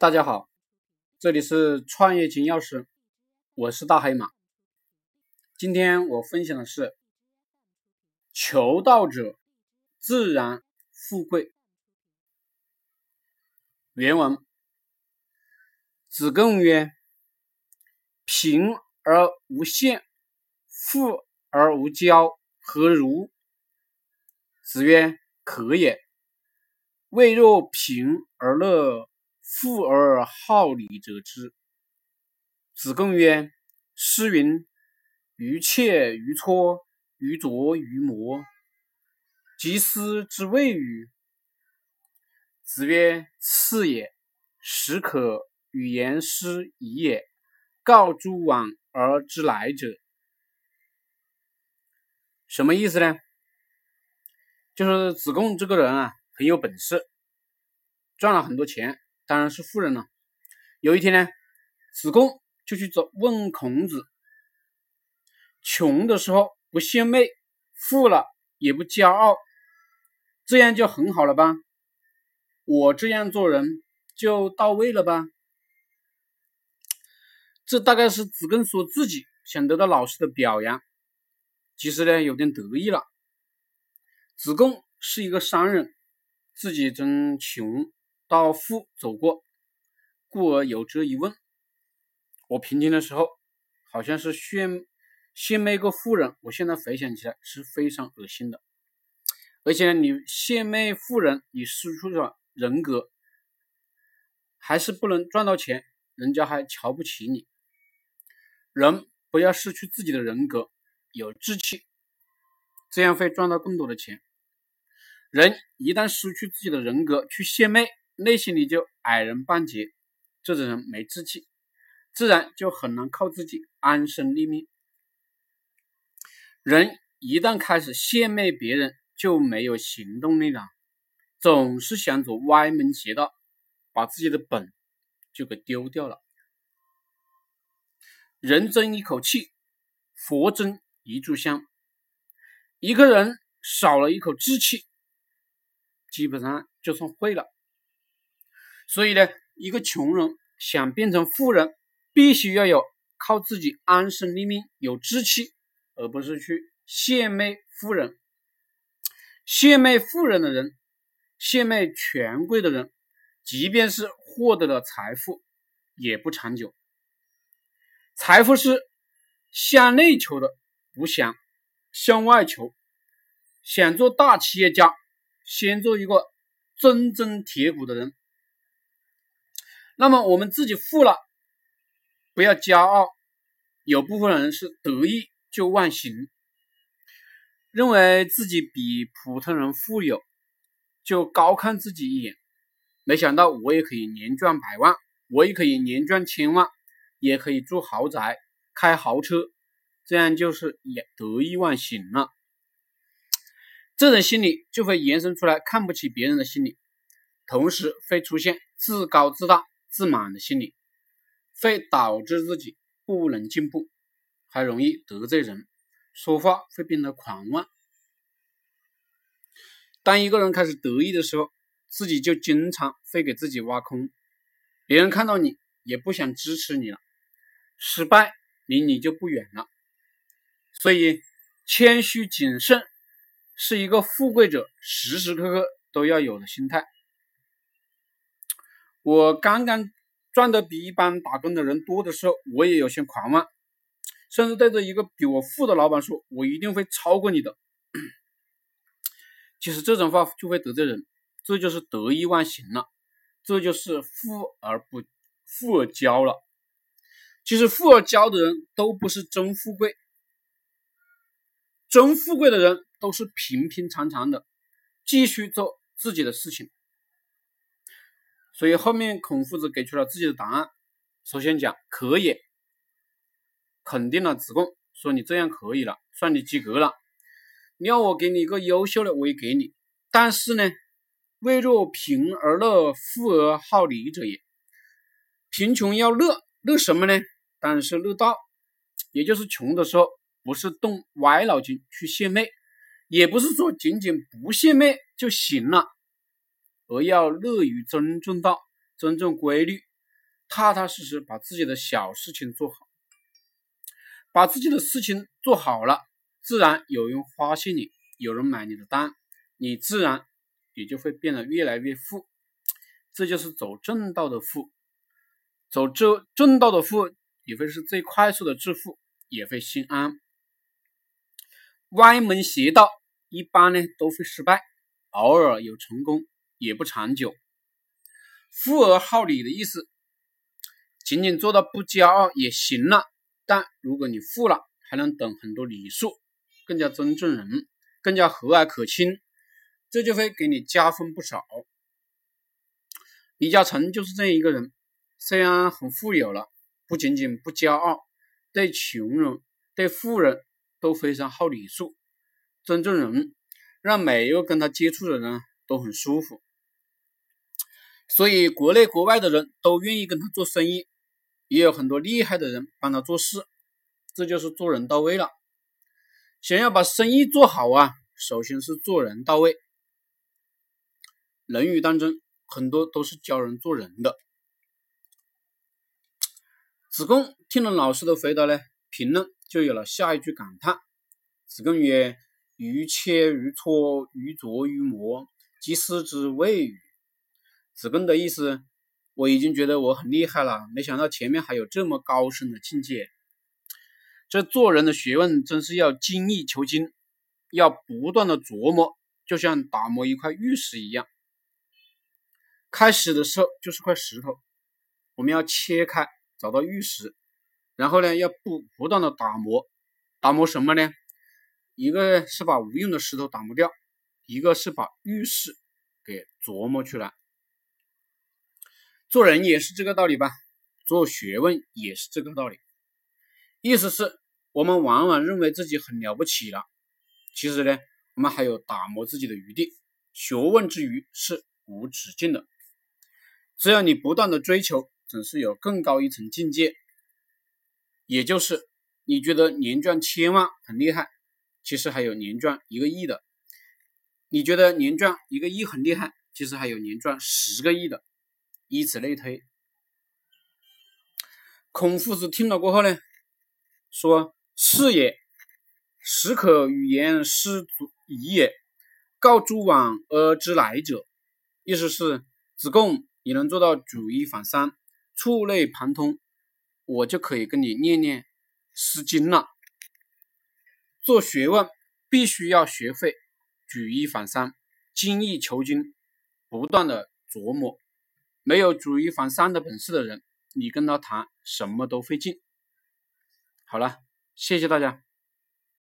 大家好，这里是创业金钥匙，我是大黑马。今天我分享的是：求道者自然富贵。原文：子贡曰：“贫而无羡，富而无骄，何如？”子曰：“可也。未若贫而乐。”富而好礼者之。子贡曰：“诗云：‘于切于磋，于琢于磨。’及斯之谓与？”子曰：“次也。始可与言师矣也。告诸往而知来者。”什么意思呢？就是子贡这个人啊，很有本事，赚了很多钱。当然是富人了。有一天呢，子贡就去找问孔子：穷的时候不献媚，富了也不骄傲，这样就很好了吧？我这样做人就到位了吧？这大概是子贡说自己想得到老师的表扬，其实呢有点得意了。子贡是一个商人，自己真穷。到富走过，故而有这一问。我平静的时候，好像是献献媚个富人。我现在回想起来是非常恶心的。而且你献媚富人，你失去了人格，还是不能赚到钱，人家还瞧不起你。人不要失去自己的人格，有志气，这样会赚到更多的钱。人一旦失去自己的人格，去献媚。内心里就矮人半截，这种人没志气，自然就很难靠自己安身立命。人一旦开始献媚别人，就没有行动力了，总是想走歪门邪道，把自己的本就给丢掉了。人争一口气，佛争一炷香。一个人少了一口志气，基本上就算废了。所以呢，一个穷人想变成富人，必须要有靠自己安身立命、有志气，而不是去献媚富人。献媚富人的人，献媚权贵的人，即便是获得了财富，也不长久。财富是向内求的，不想向外求。想做大企业家，先做一个铮铮铁骨的人。那么我们自己富了，不要骄傲。有部分人是得意就忘形，认为自己比普通人富有，就高看自己一眼。没想到我也可以年赚百万，我也可以年赚千万，也可以住豪宅、开豪车，这样就是也得意忘形了。这种心理就会延伸出来看不起别人的心理，同时会出现自高自大。自满的心理会导致自己不能进步，还容易得罪人，说话会变得狂妄。当一个人开始得意的时候，自己就经常会给自己挖空，别人看到你也不想支持你了，失败离你就不远了。所以，谦虚谨慎是一个富贵者时时刻刻都要有的心态。我刚刚赚的比一般打工的人多的时候，我也有些狂妄，甚至对着一个比我富的老板说：“我一定会超过你的。”其实这种话就会得罪人，这就是得意忘形了，这就是富而不富而骄了。其实富而骄的人都不是真富贵，真富贵的人都是平平常常的，继续做自己的事情。所以后面孔夫子给出了自己的答案。首先讲可以，肯定了子贡，说你这样可以了，算你及格了。你要我给你一个优秀的，我也给你。但是呢，未若贫而乐，富而好礼者也。贫穷要乐，乐什么呢？当然是乐道，也就是穷的时候，不是动歪脑筋去献媚，也不是说仅仅不献媚就行了。而要乐于尊重道，尊重规律，踏踏实实把自己的小事情做好，把自己的事情做好了，自然有人发现你，有人买你的单，你自然也就会变得越来越富。这就是走正道的富，走这正道的富也会是最快速的致富，也会心安。歪门邪道一般呢都会失败，偶尔有成功也不长久。富而好礼的意思。仅仅做到不骄傲也行了，但如果你富了，还能懂很多礼数，更加尊重人，更加和蔼可亲，这就会给你加分不少。李嘉诚就是这样一个人，虽然很富有了，不仅仅不骄傲，对穷人、对富人都非常好礼数，尊重人，让每一个跟他接触的人都很舒服，所以国内国外的人都愿意跟他做生意。也有很多厉害的人帮他做事，这就是做人到位了。想要把生意做好啊，首先是做人到位。《论语》当中很多都是教人做人的。子贡听了老师的回答呢，评论就有了下一句感叹：“子贡曰：‘于切于磋，于琢于磨，即斯之谓语。’”子贡的意思。我已经觉得我很厉害了，没想到前面还有这么高深的境界。这做人的学问真是要精益求精，要不断的琢磨，就像打磨一块玉石一样。开始的时候就是块石头，我们要切开，找到玉石，然后呢，要不不断的打磨，打磨什么呢？一个是把无用的石头打磨掉，一个是把玉石给琢磨出来。做人也是这个道理吧，做学问也是这个道理。意思是，我们往往认为自己很了不起了，其实呢，我们还有打磨自己的余地。学问之余是无止境的，只要你不断的追求，总是有更高一层境界。也就是，你觉得年赚千万很厉害，其实还有年赚一个亿的；你觉得年赚一个亿很厉害，其实还有年赚十个亿的。以此类推，孔夫子听了过后呢，说：“是也，始可与言师夷也。告诸往而知来者。”意思是子贡，你能做到举一反三、触类旁通，我就可以跟你念念《诗经》了。做学问必须要学会举一反三、精益求精，不断的琢磨。没有举一反三的本事的人，你跟他谈什么都费劲。好了，谢谢大家。